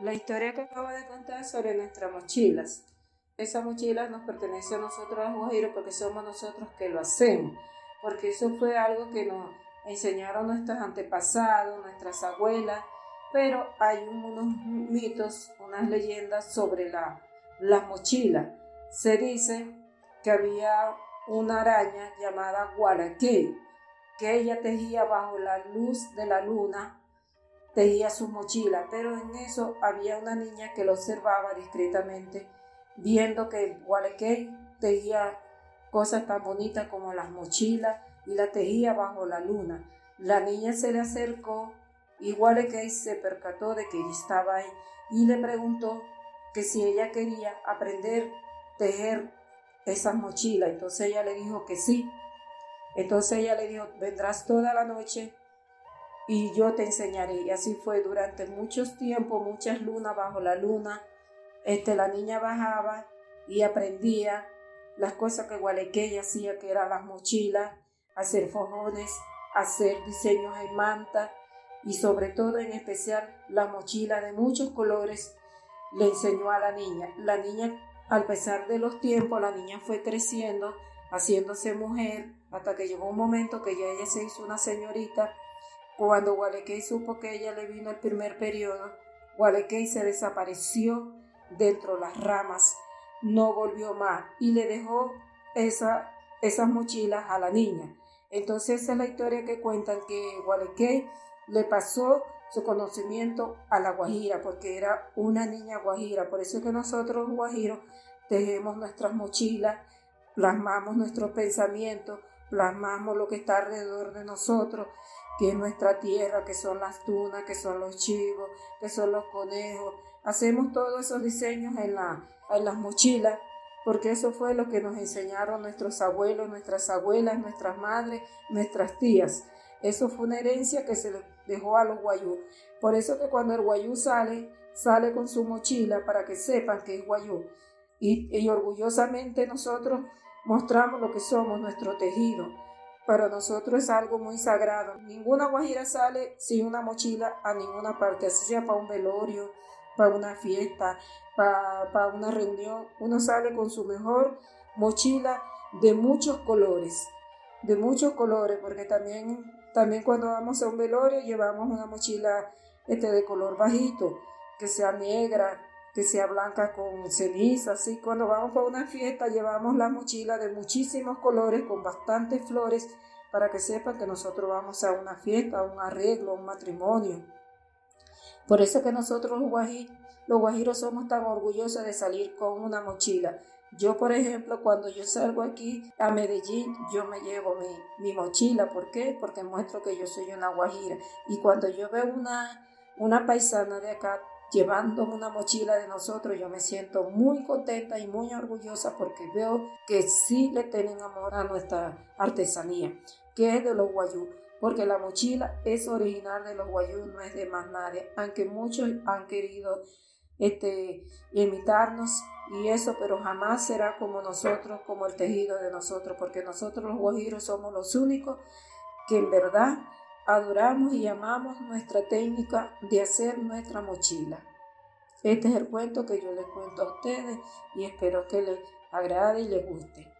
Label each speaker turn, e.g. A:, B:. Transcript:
A: La historia que acabo de contar sobre nuestras mochilas. Esa mochila nos pertenece a nosotros los guajiros porque somos nosotros que lo hacemos. Porque eso fue algo que nos enseñaron nuestros antepasados, nuestras abuelas. Pero hay unos mitos, unas leyendas sobre la, las mochilas. Se dice que había una araña llamada Guaraqué, que ella tejía bajo la luz de la luna, tejía su mochila, pero en eso había una niña que lo observaba discretamente, viendo que Guaraqué tejía cosas tan bonitas como las mochilas y la tejía bajo la luna. La niña se le acercó y Guaraqué se percató de que ella estaba ahí y le preguntó que si ella quería aprender a tejer esas mochilas. Entonces ella le dijo que sí. Entonces ella le dijo, vendrás toda la noche y yo te enseñaré. Y así fue durante muchos tiempos, muchas lunas bajo la luna. Este, la niña bajaba y aprendía las cosas que Gualequeya hacía, que eran las mochilas, hacer fojones, hacer diseños en manta y sobre todo en especial la mochila de muchos colores le enseñó a la niña. La niña al pesar de los tiempos, la niña fue creciendo, haciéndose mujer, hasta que llegó un momento que ya ella se hizo una señorita. Cuando Gualequey supo que ella le vino el primer periodo, Gualequey se desapareció dentro de las ramas, no volvió más y le dejó esa, esas mochilas a la niña. Entonces esa es la historia que cuentan que Gualequey le pasó su conocimiento a la guajira, porque era una niña guajira. Por eso es que nosotros guajiros tejemos nuestras mochilas, plasmamos nuestros pensamientos, plasmamos lo que está alrededor de nosotros, que es nuestra tierra, que son las tunas, que son los chivos, que son los conejos. Hacemos todos esos diseños en, la, en las mochilas, porque eso fue lo que nos enseñaron nuestros abuelos, nuestras abuelas, nuestras madres, nuestras tías. Eso fue una herencia que se dejó a los guayú. Por eso que cuando el guayú sale, sale con su mochila para que sepan que es guayú. Y, orgullosamente nosotros mostramos lo que somos, nuestro tejido. Para nosotros es algo muy sagrado. Ninguna guajira sale sin una mochila a ninguna parte, así sea para un velorio, para una fiesta, para, para una reunión. Uno sale con su mejor mochila de muchos colores, de muchos colores, porque también también cuando vamos a un velorio llevamos una mochila este, de color bajito, que sea negra, que sea blanca con ceniza, así. Cuando vamos a una fiesta llevamos la mochila de muchísimos colores con bastantes flores para que sepan que nosotros vamos a una fiesta, a un arreglo, a un matrimonio. Por eso que nosotros los guajiros, los somos tan orgullosos de salir con una mochila. Yo, por ejemplo, cuando yo salgo aquí a Medellín, yo me llevo mi, mochila. ¿Por qué? Porque muestro que yo soy una guajira. Y cuando yo veo una, una paisana de acá llevando una mochila de nosotros, yo me siento muy contenta y muy orgullosa porque veo que sí le tienen amor a nuestra artesanía, que es de los guayú. Porque la mochila es original de los guayú, no es de más nadie, aunque muchos han querido este, imitarnos y eso, pero jamás será como nosotros, como el tejido de nosotros, porque nosotros los guajiros somos los únicos que en verdad adoramos y amamos nuestra técnica de hacer nuestra mochila. Este es el cuento que yo les cuento a ustedes y espero que les agrade y les guste.